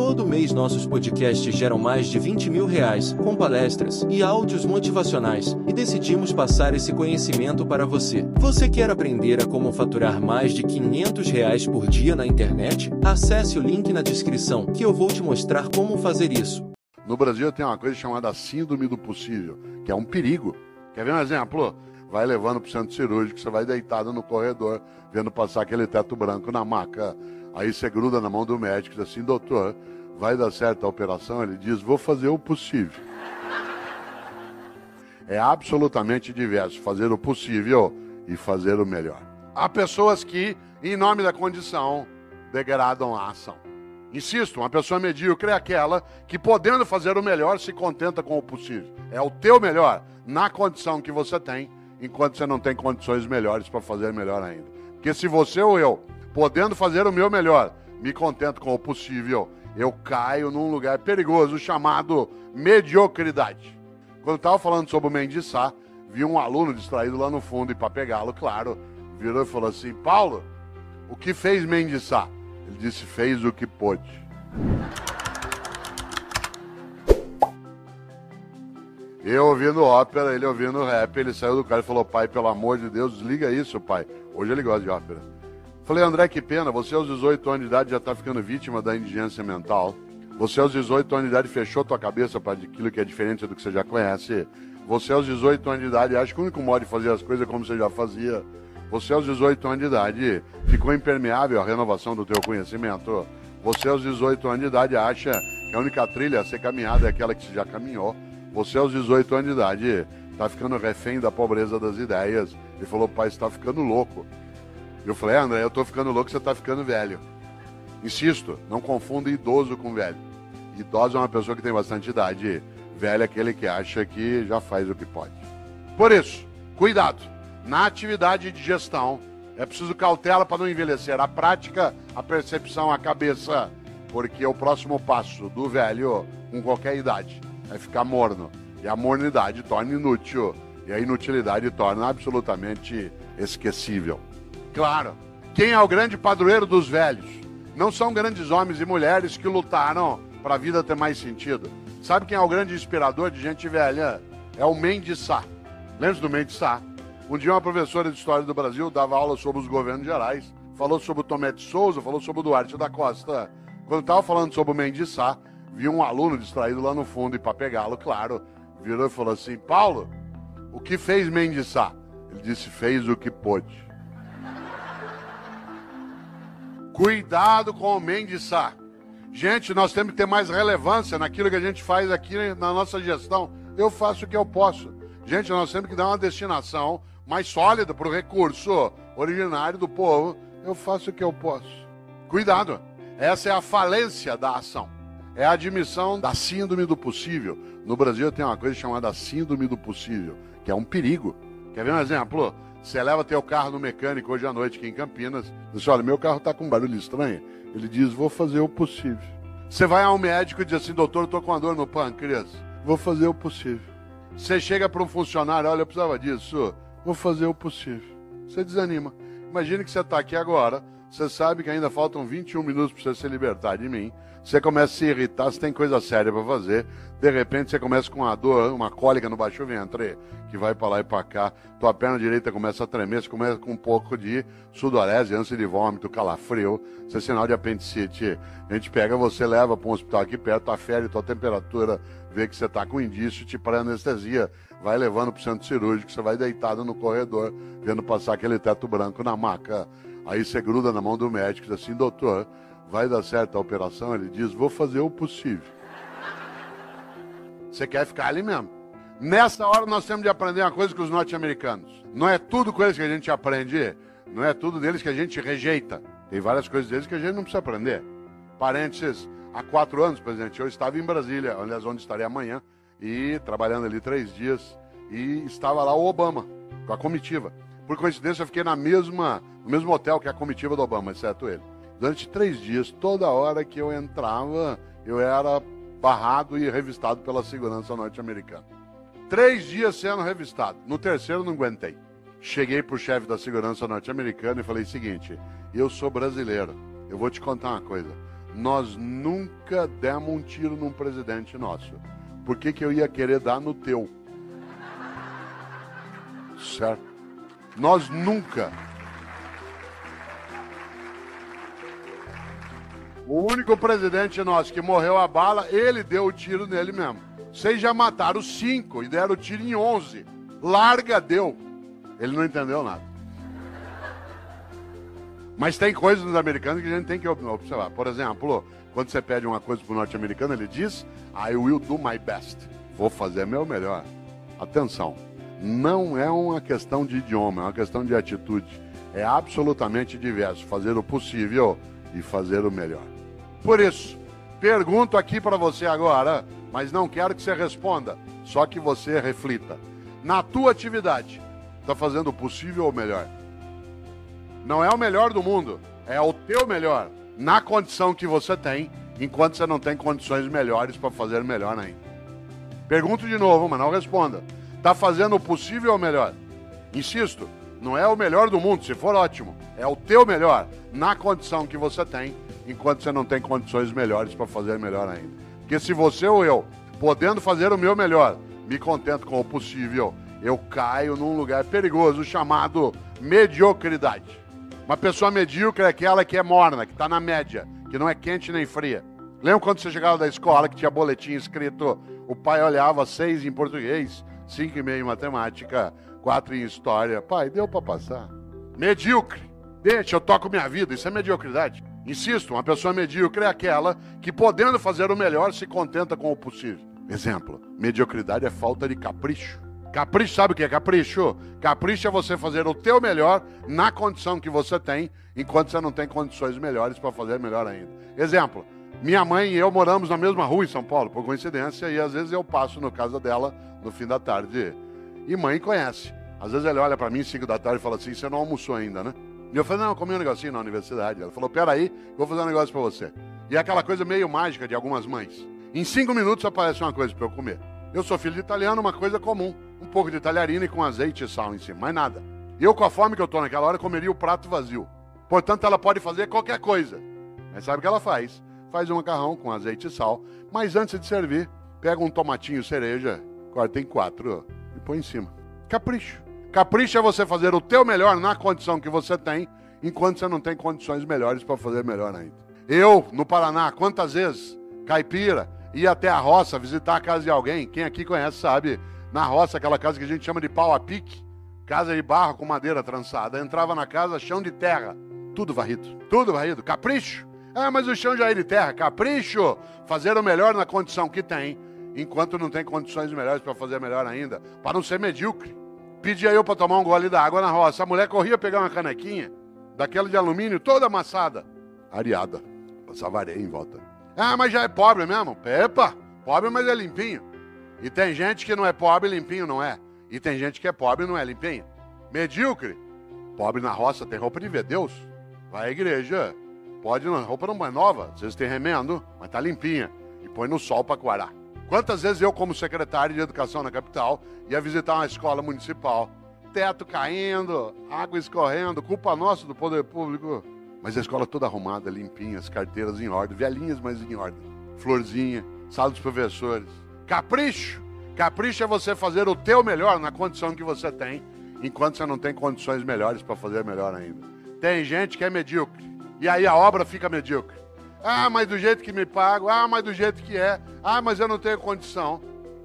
Todo mês nossos podcasts geram mais de 20 mil reais, com palestras e áudios motivacionais, e decidimos passar esse conhecimento para você. Você quer aprender a como faturar mais de 500 reais por dia na internet? Acesse o link na descrição que eu vou te mostrar como fazer isso. No Brasil tem uma coisa chamada síndrome do possível, que é um perigo. Quer ver um exemplo? Vai levando para o centro cirúrgico, você vai deitado no corredor, vendo passar aquele teto branco na maca. Aí você gruda na mão do médico e diz assim, doutor, vai dar certo a operação? Ele diz, vou fazer o possível. É absolutamente diverso fazer o possível e fazer o melhor. Há pessoas que, em nome da condição, degradam a ação. Insisto, uma pessoa medíocre é aquela que, podendo fazer o melhor, se contenta com o possível. É o teu melhor, na condição que você tem, enquanto você não tem condições melhores para fazer melhor ainda. Porque se você ou eu, podendo fazer o meu melhor, me contento com o possível, eu caio num lugar perigoso chamado mediocridade. Quando estava falando sobre o Mendes vi um aluno distraído lá no fundo e para pegá-lo, claro, virou e falou assim: Paulo, o que fez Mendes? Ele disse: fez o que pôde. Eu ouvindo ópera, ele ouvindo rap, ele saiu do carro e falou: Pai, pelo amor de Deus, desliga isso, pai. Hoje ele gosta de ópera. Falei, André, que pena, você aos 18 anos de idade já está ficando vítima da indigência mental. Você aos 18 anos de idade fechou tua cabeça para aquilo que é diferente do que você já conhece. Você aos 18 anos de idade acha que o único modo de fazer as coisas é como você já fazia. Você aos 18 anos de idade ficou impermeável à renovação do teu conhecimento. Você aos 18 anos de idade acha que a única trilha a ser caminhada é aquela que você já caminhou. Você aos 18 anos de idade está ficando refém da pobreza das ideias. Ele falou, pai, está ficando louco. Eu falei, é, André, eu estou ficando louco, você está ficando velho. Insisto, não confunda idoso com velho. Idoso é uma pessoa que tem bastante idade. Velho é aquele que acha que já faz o que pode. Por isso, cuidado. Na atividade de gestão, é preciso cautela para não envelhecer. A prática, a percepção, a cabeça. Porque o próximo passo do velho, com qualquer idade, é ficar morno. E a mornidade torna inútil. E a inutilidade torna absolutamente esquecível. Claro, quem é o grande padroeiro dos velhos? Não são grandes homens e mulheres que lutaram para a vida ter mais sentido. Sabe quem é o grande inspirador de gente velha? É o Mendes Sá. Lembra do Mendes Sá? Um dia uma professora de História do Brasil dava aula sobre os governos gerais, falou sobre o Tomé de Souza, falou sobre o Duarte da Costa. Quando estava falando sobre o Mendes Sá, viu um aluno distraído lá no fundo e para pegá-lo, claro, virou e falou assim, Paulo, o que fez Mendes Sá? Ele disse, fez o que pôde. Cuidado com o Mendes Sá. Gente, nós temos que ter mais relevância naquilo que a gente faz aqui na nossa gestão. Eu faço o que eu posso. Gente, nós temos que dar uma destinação mais sólida para o recurso originário do povo. Eu faço o que eu posso. Cuidado. Essa é a falência da ação. É a admissão da síndrome do possível. No Brasil tem uma coisa chamada síndrome do possível, que é um perigo. Quer ver um exemplo? Você leva teu carro no mecânico hoje à noite aqui em Campinas, diz, olha, meu carro está com um barulho estranho. Ele diz: Vou fazer o possível. Você vai ao médico e diz assim: Doutor, estou com uma dor no pâncreas. Vou fazer o possível. Você chega para um funcionário: Olha, eu precisava disso. Vou fazer o possível. Você desanima. Imagine que você está aqui agora. Você sabe que ainda faltam 21 minutos para você se libertar de mim. Você começa a se irritar, você tem coisa séria para fazer. De repente você começa com uma dor, uma cólica no baixo ventre, que vai para lá e para cá. Tua perna direita começa a tremer, você começa com um pouco de sudorese, ânsia de vômito, calafrio. Isso é sinal de apendicite. A gente pega você, leva para um hospital aqui perto, afere tua temperatura, vê que você está com indício, te para anestesia. Vai levando para o centro cirúrgico, você vai deitado no corredor, vendo passar aquele teto branco na maca. Aí você gruda na mão do médico e diz assim, doutor, vai dar certo a operação? Ele diz, vou fazer o possível. Você quer ficar ali mesmo. Nessa hora nós temos de aprender uma coisa com os norte-americanos. Não é tudo com eles que a gente aprende, não é tudo deles que a gente rejeita. Tem várias coisas deles que a gente não precisa aprender. Parênteses, há quatro anos, presidente, eu estava em Brasília, aliás, onde estarei amanhã, e trabalhando ali três dias, e estava lá o Obama, com a comitiva. Por coincidência, eu fiquei na mesma, no mesmo hotel que a comitiva do Obama, exceto ele. Durante três dias, toda hora que eu entrava, eu era barrado e revistado pela segurança norte-americana. Três dias sendo revistado. No terceiro, não aguentei. Cheguei para o chefe da segurança norte-americana e falei o seguinte: eu sou brasileiro. Eu vou te contar uma coisa. nós nunca demos um tiro num presidente nosso. Por que, que eu ia querer dar no teu? Certo? Nós nunca. O único presidente nosso que morreu a bala, ele deu o tiro nele mesmo. Vocês já mataram cinco e deram o tiro em onze. Larga deu. Ele não entendeu nada. Mas tem coisas dos americanos que a gente tem que observar. Por exemplo, quando você pede uma coisa para o norte-americano, ele diz: I will do my best. Vou fazer meu melhor. Atenção, não é uma questão de idioma, é uma questão de atitude. É absolutamente diverso. Fazer o possível e fazer o melhor. Por isso, pergunto aqui para você agora, mas não quero que você responda, só que você reflita. Na tua atividade, está fazendo o possível ou o melhor? Não é o melhor do mundo, é o teu melhor, na condição que você tem, enquanto você não tem condições melhores para fazer melhor ainda. Pergunto de novo, mas não responda. Está fazendo o possível ou o melhor? Insisto, não é o melhor do mundo, se for ótimo. É o teu melhor, na condição que você tem, enquanto você não tem condições melhores para fazer melhor ainda. Porque se você ou eu, podendo fazer o meu melhor, me contento com o possível, eu caio num lugar perigoso chamado mediocridade. Uma pessoa medíocre é aquela que é morna, que está na média, que não é quente nem fria. Lembra quando você chegava da escola que tinha boletim escrito, o pai olhava seis em português, cinco e meio em matemática, quatro em história. Pai, deu para passar. Medíocre. Deixa, eu toco minha vida, isso é mediocridade. Insisto, uma pessoa medíocre é aquela que, podendo fazer o melhor, se contenta com o possível. Exemplo: mediocridade é falta de capricho. Capricho, sabe o que é capricho? Capricho é você fazer o teu melhor na condição que você tem, enquanto você não tem condições melhores para fazer melhor ainda. Exemplo, minha mãe e eu moramos na mesma rua em São Paulo, por coincidência, e às vezes eu passo na casa dela no fim da tarde. E mãe conhece. Às vezes ela olha para mim 5 da tarde e fala assim: você não almoçou ainda, né? E eu falei: não, eu comi um negocinho na universidade. Ela falou: peraí, vou fazer um negócio para você. E é aquela coisa meio mágica de algumas mães. Em cinco minutos aparece uma coisa para eu comer. Eu sou filho de italiano, uma coisa comum. Um pouco de talharina e com azeite e sal em cima, mais nada. Eu, com a fome que eu tô naquela hora, comeria o prato vazio. Portanto, ela pode fazer qualquer coisa. Mas sabe o que ela faz? Faz um macarrão com azeite e sal, mas antes de servir, pega um tomatinho cereja, corta em quatro e põe em cima. Capricho. Capricho é você fazer o teu melhor na condição que você tem, enquanto você não tem condições melhores para fazer melhor ainda. Eu, no Paraná, quantas vezes, caipira, ir até a roça, visitar a casa de alguém. Quem aqui conhece sabe, na roça, aquela casa que a gente chama de pau a pique, casa de barro com madeira trançada. Entrava na casa, chão de terra, tudo varrido, tudo varrido, capricho. Ah, mas o chão já é de terra, capricho. Fazer o melhor na condição que tem, enquanto não tem condições melhores para fazer melhor ainda, para não ser medíocre. Pedia eu para tomar um gole d'água na roça. A mulher corria pegar uma canequinha, daquela de alumínio, toda amassada, areada. Passava areia em volta. Ah, mas já é pobre mesmo. Epa, pobre, mas é limpinho. E tem gente que não é pobre e limpinho não é. E tem gente que é pobre e não é limpinho. Medíocre. Pobre na roça tem roupa de ver Deus. Vai à igreja. Pode, a roupa não é nova. Às vezes tem remendo, mas tá limpinha. E põe no sol para coarar. Quantas vezes eu, como secretário de educação na capital, ia visitar uma escola municipal? Teto caindo, água escorrendo, culpa nossa do poder público. Mas a escola toda arrumada, limpinha, as carteiras em ordem, velhinhas, mas em ordem. Florzinha, sala dos professores. Capricho! Capricho é você fazer o teu melhor na condição que você tem, enquanto você não tem condições melhores para fazer melhor ainda. Tem gente que é medíocre, e aí a obra fica medíocre. Ah, mas do jeito que me pago, ah, mas do jeito que é, ah, mas eu não tenho condição.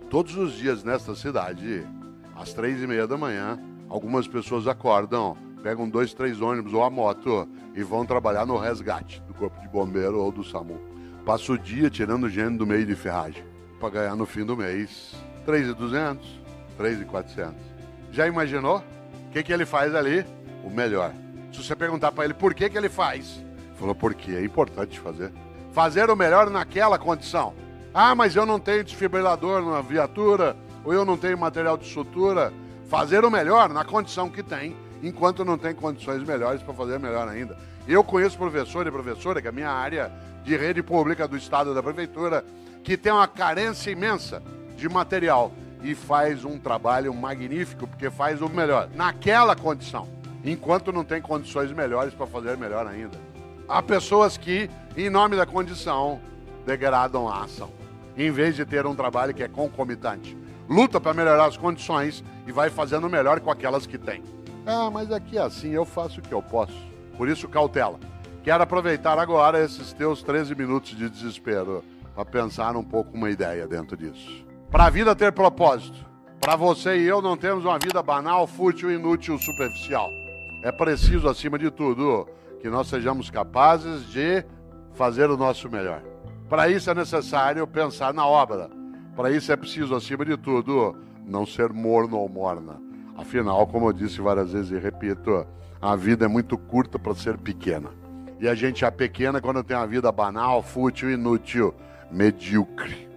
Todos os dias nesta cidade, às três e meia da manhã, algumas pessoas acordam pegam dois, três ônibus ou a moto e vão trabalhar no resgate do Corpo de Bombeiro ou do SAMU. Passa o dia tirando gente do meio de ferragem para ganhar no fim do mês 3.200, 3.400. Já imaginou? O que, que ele faz ali? O melhor. Se você perguntar para ele por que, que ele faz, falou porque é importante fazer. Fazer o melhor naquela condição. Ah, mas eu não tenho desfibrilador na viatura, ou eu não tenho material de sutura. Fazer o melhor na condição que tem enquanto não tem condições melhores para fazer melhor ainda. Eu conheço professor e professora, que é a minha área de rede pública do estado da prefeitura, que tem uma carência imensa de material e faz um trabalho magnífico, porque faz o melhor naquela condição, enquanto não tem condições melhores para fazer melhor ainda. Há pessoas que, em nome da condição, degradam a ação, em vez de ter um trabalho que é concomitante. Luta para melhorar as condições e vai fazendo melhor com aquelas que tem. Ah, mas aqui é assim, eu faço o que eu posso. Por isso, cautela. Quero aproveitar agora esses teus 13 minutos de desespero para pensar um pouco uma ideia dentro disso. Para a vida ter propósito, para você e eu não temos uma vida banal, fútil, inútil, superficial. É preciso, acima de tudo, que nós sejamos capazes de fazer o nosso melhor. Para isso é necessário pensar na obra. Para isso é preciso, acima de tudo, não ser morno ou morna. Afinal, como eu disse várias vezes e repito, a vida é muito curta para ser pequena. E a gente é pequena quando tem uma vida banal, fútil, inútil, medíocre.